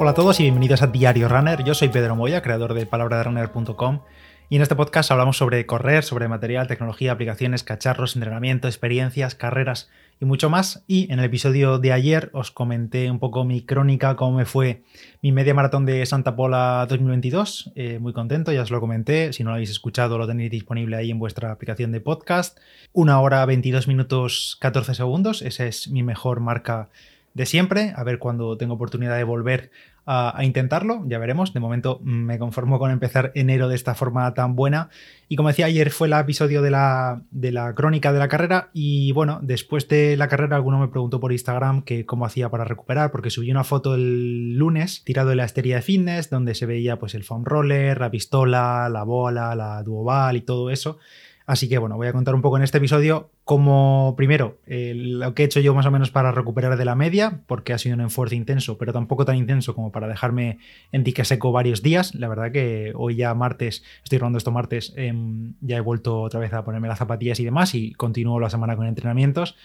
Hola a todos y bienvenidos a Diario Runner. Yo soy Pedro Moya, creador de palabraderunner.com y en este podcast hablamos sobre correr, sobre material, tecnología, aplicaciones, cacharros, entrenamiento, experiencias, carreras y mucho más. Y en el episodio de ayer os comenté un poco mi crónica, cómo me fue mi media maratón de Santa Pola 2022. Eh, muy contento, ya os lo comenté. Si no lo habéis escuchado, lo tenéis disponible ahí en vuestra aplicación de podcast. Una hora 22 minutos 14 segundos. Esa es mi mejor marca de siempre, a ver cuando tengo oportunidad de volver a, intentarlo, ya veremos. De momento me conformo con empezar enero de esta forma tan buena. Y como decía, ayer fue el episodio de la, de la crónica de la carrera y bueno, después de la carrera alguno me preguntó por Instagram que cómo hacía para recuperar, porque subí una foto el lunes tirado de la estería de fitness, donde se veía pues el foam roller, la pistola, la bola, la duoval y todo eso. Así que bueno, voy a contar un poco en este episodio cómo, primero, eh, lo que he hecho yo más o menos para recuperar de la media, porque ha sido un esfuerzo intenso, pero tampoco tan intenso como para dejarme en dique seco varios días. La verdad que hoy ya martes, estoy rodando esto martes, em, ya he vuelto otra vez a ponerme las zapatillas y demás y continúo la semana con entrenamientos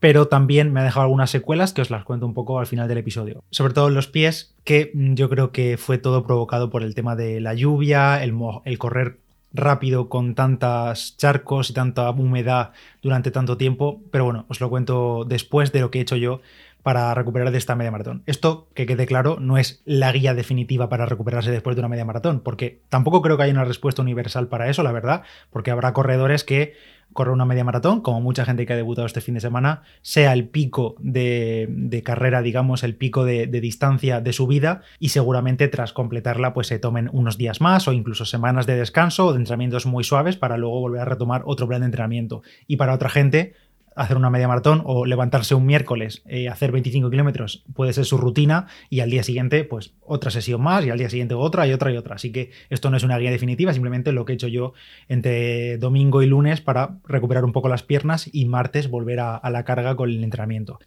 pero también me ha dejado algunas secuelas que os las cuento un poco al final del episodio. Sobre todo los pies, que yo creo que fue todo provocado por el tema de la lluvia, el correr rápido con tantas charcos y tanta humedad durante tanto tiempo, pero bueno, os lo cuento después de lo que he hecho yo para recuperar de esta media maratón. Esto, que quede claro, no es la guía definitiva para recuperarse después de una media maratón, porque tampoco creo que haya una respuesta universal para eso, la verdad, porque habrá corredores que correr una media maratón, como mucha gente que ha debutado este fin de semana, sea el pico de, carrera, digamos, el pico de, distancia de su vida y seguramente tras completarla pues se tomen unos días más o incluso semanas de descanso o de entrenamientos muy suaves para luego volver a retomar otro plan de entrenamiento. Y para otra gente hacer una media maratón o levantarse un miércoles, eh, hacer 25 kilómetros, puede ser su rutina y al día siguiente, pues otra sesión más y al día siguiente otra y otra y otra. Así que esto no es una guía definitiva, simplemente lo que he hecho yo entre domingo y lunes para recuperar un poco las piernas y martes volver a la carga con el entrenamiento.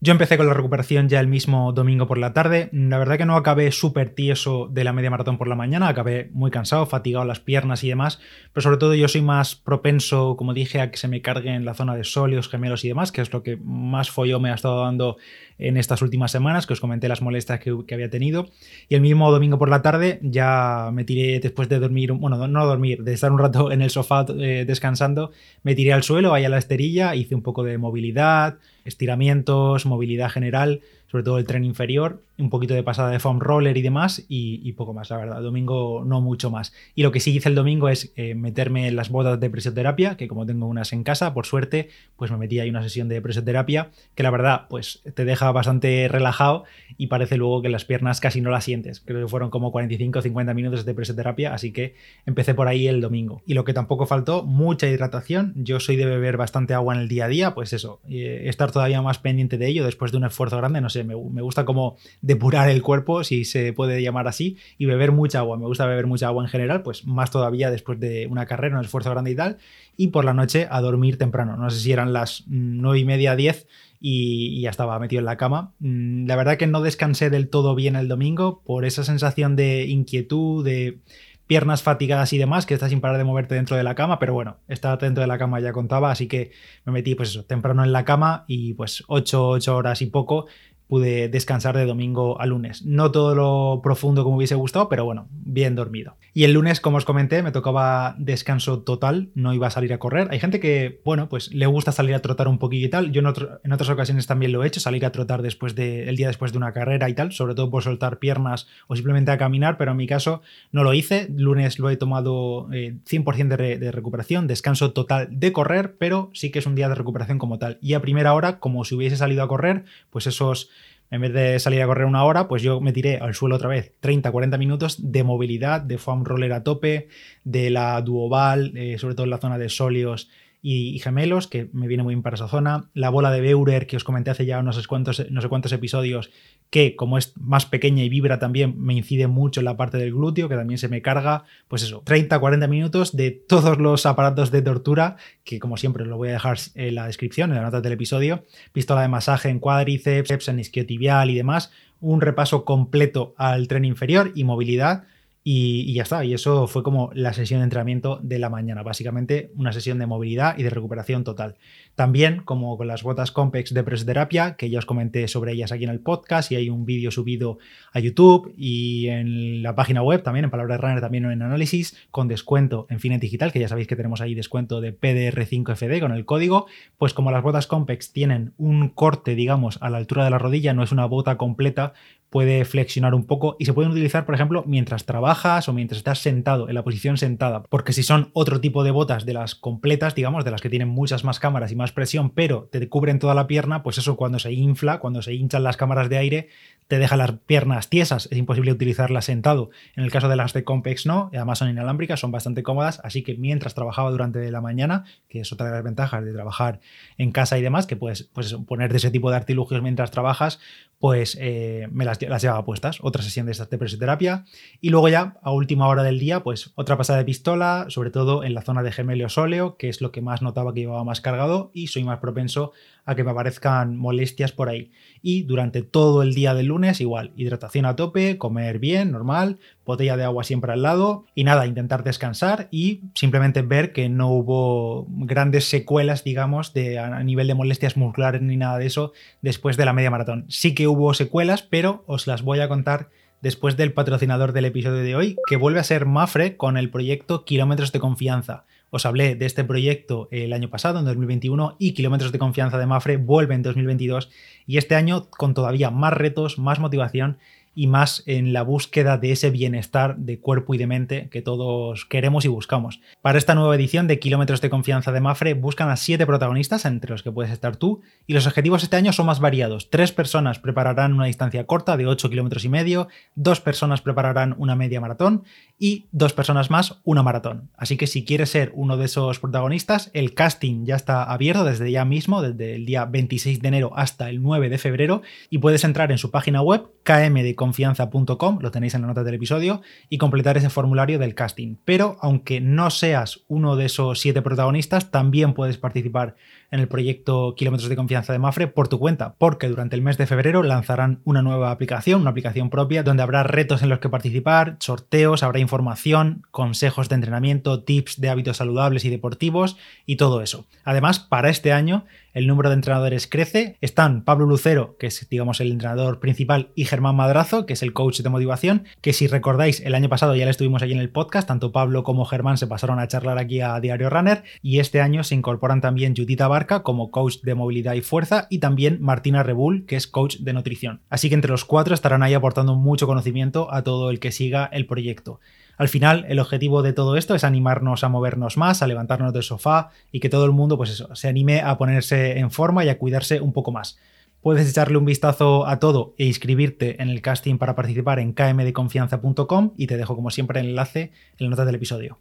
Yo empecé con la recuperación ya el mismo domingo por la tarde. La verdad que no acabé súper tieso de la media maratón por la mañana, acabé muy cansado, fatigado las piernas y demás, pero sobre todo yo soy más propenso, como dije, a que se me cargue en la zona de sóleos, gemelos y demás, que es lo que más folló me ha estado dando en estas últimas semanas, que os comenté las molestias que, había tenido. Y el mismo domingo por la tarde ya me tiré después de dormir, bueno, no dormir, de estar un rato en el sofá eh, descansando, me tiré al suelo, ahí a la esterilla, hice un poco de movilidad, estiramientos, movilidad general sobre todo el tren inferior, un poquito de pasada de foam roller y demás, y, poco más, la verdad. Domingo no mucho más. Y lo que sí hice el domingo es eh, meterme en las botas de presioterapia, que como tengo unas en casa, por suerte, pues me metí ahí una sesión de presioterapia, que la verdad, pues te deja bastante relajado y parece luego que las piernas casi no las sientes. Creo que fueron como 45 o 50 minutos de presioterapia, así que empecé por ahí el domingo. Y lo que tampoco faltó, mucha hidratación. Yo soy de beber bastante agua en el día a día, pues eso, eh, estar todavía más pendiente de ello después de un esfuerzo grande, no sé me, gusta como depurar el cuerpo, si se puede llamar así, y beber mucha agua. Me gusta beber mucha agua en general, pues más todavía después de una carrera, un esfuerzo grande y tal. Y por la noche a dormir temprano. No sé si eran las nueve y media, 10 y, ya estaba metido en la cama. Mm, la verdad que no descansé del todo bien el domingo por esa sensación de inquietud, de piernas fatigadas y demás, que estás sin parar de moverte dentro de la cama, pero bueno, estar dentro de la cama ya contaba, así que me metí pues eso, temprano en la cama y pues 8, 8 horas y poco pude descansar de domingo a lunes. No todo lo profundo como hubiese gustado, pero bueno, bien dormido. Y el lunes, como os comenté, me tocaba descanso total, no iba a salir a correr. Hay gente que, bueno, pues le gusta salir a trotar un poquito y tal. Yo en, otras ocasiones también lo he hecho, salir a trotar después de, el día después de una carrera y tal, sobre todo por soltar piernas o simplemente a caminar, pero en mi caso no lo hice. Lunes lo he tomado 100% eh, de recuperación, descanso total de correr, pero sí que es un día de recuperación como tal. Y a primera hora, como si hubiese salido a correr, pues esos en vez de salir a correr una hora, pues yo me tiré al suelo otra vez 30-40 minutos de movilidad, de foam roller a tope, de la duoval, eh, sobre todo en la zona de sóleos y, gemelos, que me viene muy bien para esa zona. La bola de Beurer, que os comenté hace ya no sé cuántos, no sé cuántos episodios, que como es más pequeña y vibra también, me incide mucho en la parte del glúteo, que también se me carga. Pues eso, 30-40 minutos de todos los aparatos de tortura, que como siempre os lo voy a dejar en la descripción, en la nota del episodio. Pistola de masaje en cuádriceps, en isquiotibial y demás. Un repaso completo al tren inferior y movilidad y, ya está. Y eso fue como la sesión de entrenamiento de la mañana. Básicamente una sesión de movilidad y de recuperación total. También, como con las botas Compex de presoterapia, que ya os comenté sobre ellas aquí en el podcast y hay un vídeo subido a YouTube y en la página web también, en Palabras Runner también en análisis, con descuento en Finet Digital, que ya sabéis que tenemos ahí descuento de PDR5FD con el código, pues como las botas Compex tienen un corte, digamos, a la altura de la rodilla, no es una bota completa, puede flexionar un poco y se pueden utilizar, por ejemplo, mientras trabajas o mientras estás sentado, en la posición sentada, porque si son otro tipo de botas de las completas, digamos, de las que tienen muchas más cámaras y más presión, pero te cubren toda la pierna, pues eso cuando se infla, cuando se hinchan las cámaras de aire, te deja las piernas tiesas, es imposible utilizarlas sentado. En el caso de las de Compex no, además son inalámbricas, son bastante cómodas, así que mientras trabajaba durante la mañana, que es otra de las ventajas de trabajar en casa y demás, que puedes pues, ponerte ese tipo de artilugios mientras trabajas, pues eh, me las, llevaba puestas. Otra sesión de estas de presoterapia. Y luego ya, a última hora del día, pues otra pasada de pistola, sobre todo en la zona de gemelio sóleo, que es lo que más notaba que llevaba más cargado y soy más propenso a que me aparezcan molestias por ahí. Y durante todo el día del lunes igual, hidratación a tope, comer bien, normal, botella de agua siempre al lado y nada, intentar descansar y simplemente ver que no hubo grandes secuelas, digamos, de, a nivel de molestias musculares ni nada de eso después de la media maratón. Sí que hubo secuelas, pero os las voy a contar después del patrocinador del episodio de hoy, que vuelve a ser Mafre con el proyecto Kilómetros de Confianza. Os hablé de este proyecto el año pasado, en 2021, y Kilómetros de Confianza de Mafre vuelve en 2022 y este año con todavía más retos, más motivación y más en la búsqueda de ese bienestar de cuerpo y de mente que todos queremos y buscamos. Para esta nueva edición de Kilómetros de Confianza de Mafre buscan a siete protagonistas, entre los que puedes estar tú, y los objetivos este año son más variados. Tres personas prepararán una distancia corta de 8 kilómetros y medio, dos personas prepararán una media maratón y dos personas más una maratón. Así que si quieres ser uno de esos protagonistas, el casting ya está abierto desde ya mismo, desde el día 26 de enero hasta el 9 de febrero, y puedes entrar en su página web kmdeconfianza.com, lo tenéis en la nota del episodio, y completar ese formulario del casting. Pero aunque no seas uno de esos siete protagonistas, también puedes participar en el proyecto Kilómetros de Confianza de Mafre por tu cuenta, porque durante el mes de febrero lanzarán una nueva aplicación, una aplicación propia, donde habrá retos en los que participar, sorteos, habrá información, consejos de entrenamiento, tips de hábitos saludables y deportivos y todo eso. Además, para este año el número de entrenadores crece. Están Pablo Lucero, que es, digamos, el entrenador principal, y Germán Madrazo, que es el coach de motivación, que si recordáis, el año pasado ya le estuvimos allí en el podcast, tanto Pablo como Germán se pasaron a charlar aquí a Diario Runner, y este año se incorporan también Judita Barca como coach de movilidad y fuerza, y también Martina Rebull, que es coach de nutrición. Así que entre los cuatro estarán ahí aportando mucho conocimiento a todo el que siga el proyecto. Al final, el objetivo de todo esto es animarnos a movernos más, a levantarnos del sofá y que todo el mundo, pues eso, se anime a ponerse en forma y a cuidarse un poco más. Puedes echarle un vistazo a todo e inscribirte en el casting para participar en kmdeconfianza.com y te dejo como siempre el enlace en la nota del episodio.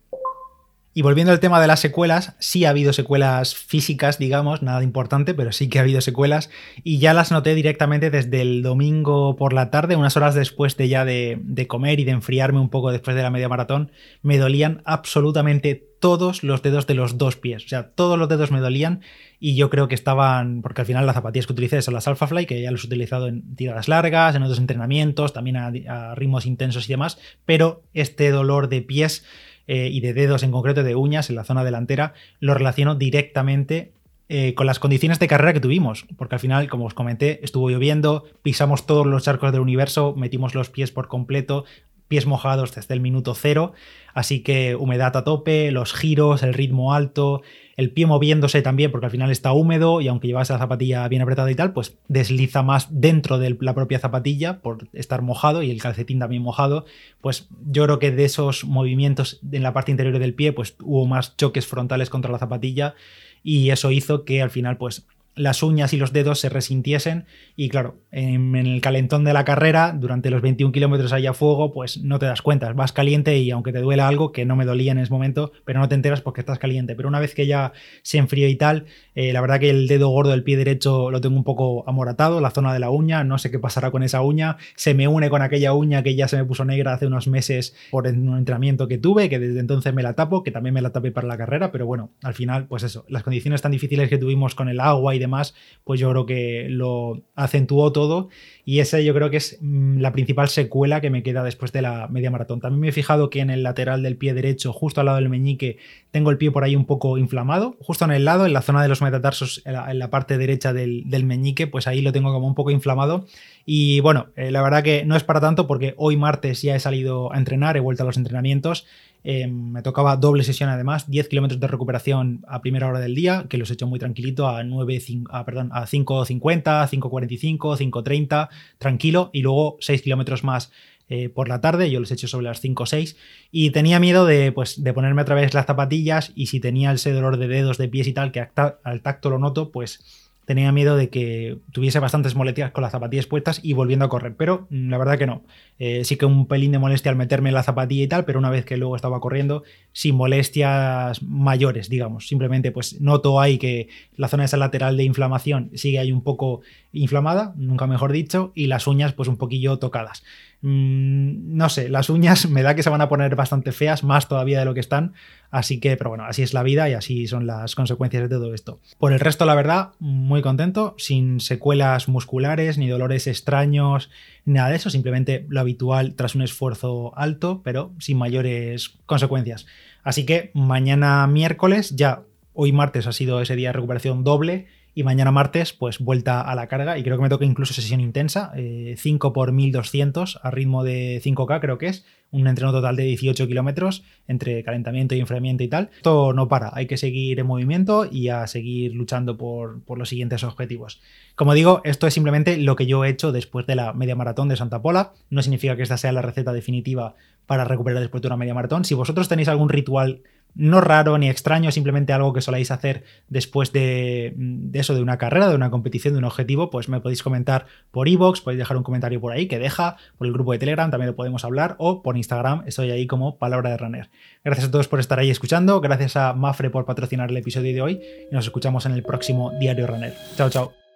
Y volviendo al tema de las secuelas, sí ha habido secuelas físicas, digamos, nada importante, pero sí que ha habido secuelas. Y ya las noté directamente desde el domingo por la tarde, unas horas después de ya de, comer y de enfriarme un poco después de la media maratón, me dolían absolutamente todos los dedos de los dos pies, o sea, todos los dedos me dolían y yo creo que estaban, porque al final las zapatillas que utilicé son las Alphafly, que ya los he utilizado en tiradas largas, en otros entrenamientos, también a ritmos intensos y demás, pero este dolor de pies eh, y de dedos en concreto, de uñas en la zona delantera, lo relaciono directamente eh, con las condiciones de carrera que tuvimos, porque al final, como os comenté, estuvo lloviendo, pisamos todos los charcos del universo, metimos los pies por completo, pies mojados desde el minuto cero, así que humedad a tope, los giros, el ritmo alto, el pie moviéndose también porque al final está húmedo y aunque llevas la zapatilla bien apretada y tal, pues desliza más dentro de la propia zapatilla por estar mojado y el calcetín también mojado, pues yo creo que de esos movimientos en la parte interior del pie pues hubo más choques frontales contra la zapatilla y eso hizo que al final pues las uñas y los dedos se resintiesen y claro, en, el calentón de la carrera, durante los 21 kilómetros haya fuego, pues no te das cuenta, vas caliente y aunque te duela algo, que no me dolía en ese momento, pero no te enteras porque estás caliente. Pero una vez que ya se enfrió y tal, eh, la verdad que el dedo gordo del pie derecho lo tengo un poco amoratado, la zona de la uña, no sé qué pasará con esa uña, se me une con aquella uña que ya se me puso negra hace unos meses por un entrenamiento que tuve, que desde entonces me la tapo, que también me la tapé para la carrera, pero bueno, al final, pues eso, las condiciones tan difíciles que tuvimos con el agua y demás, pues yo creo que lo acentuó todo y esa yo creo que es mm, la principal secuela que me queda después de la media maratón. También me he fijado que en el lateral del pie derecho, justo al lado del meñique, tengo el pie por ahí un poco inflamado, justo en el lado, en la zona de los metatarsos, en la, parte derecha del, meñique, pues ahí lo tengo como un poco inflamado. Y bueno, eh, la verdad que no es para tanto porque hoy martes ya he salido a entrenar, he vuelto a los entrenamientos Em, me tocaba doble sesión además, 10 kilómetros de recuperación a primera hora del día, que los he hecho muy tranquilito a 9, a, perdón, a 5.50, 5.45, 5.30, tranquilo, y luego 6 kilómetros más eh, por la tarde, yo los he hecho sobre las 5 o 6, y tenía miedo de, pues, de ponerme otra vez las zapatillas y si tenía ese dolor de dedos, de pies y tal, que al tacto lo noto, pues tenía miedo de que tuviese bastantes molestias con las zapatillas puestas y volviendo a correr, pero mm, la verdad que no. Eh, sí que un pelín de molestia al meterme en la zapatilla y tal, pero una vez que luego estaba corriendo, sin molestias mayores, digamos. Simplemente pues noto ahí que la zona esa lateral de inflamación sigue ahí un poco inflamada, nunca mejor dicho, y las uñas pues un poquillo tocadas. Mm, no sé, las uñas me da que se van a poner bastante feas, más todavía de lo que están. Así que, pero bueno, así es la vida y así son las consecuencias de todo esto. Por el resto, la verdad, muy contento, sin secuelas musculares, ni dolores extraños, nada de eso, simplemente lo habitual tras un esfuerzo alto, pero sin mayores consecuencias. Así que mañana miércoles, ya hoy martes ha sido ese día de recuperación doble y mañana martes, pues vuelta a la carga. Y creo que me toca incluso sesión intensa. 5 eh, por 1200 a ritmo de 5K, creo que es. Un entreno total de 18 kilómetros entre calentamiento y enfriamiento y tal. Esto no para. Hay que seguir en movimiento y a seguir luchando por, por los siguientes objetivos. Como digo, esto es simplemente lo que yo he hecho después de la media maratón de Santa Pola. No significa que esta sea la receta definitiva para recuperar después de una media maratón. Si vosotros tenéis algún ritual no raro ni extraño, simplemente algo que soláis hacer después de, eso, de una carrera, de una competición, de un objetivo, pues me podéis comentar por iVoox, podéis dejar un comentario por ahí que deja, por el grupo de Telegram también lo podemos hablar, o por Instagram, estoy ahí como Palabra de Runner. Gracias a todos por estar ahí escuchando, gracias a Mafre por patrocinar el episodio de hoy y nos escuchamos en el próximo Diario Runner. Chao, chao.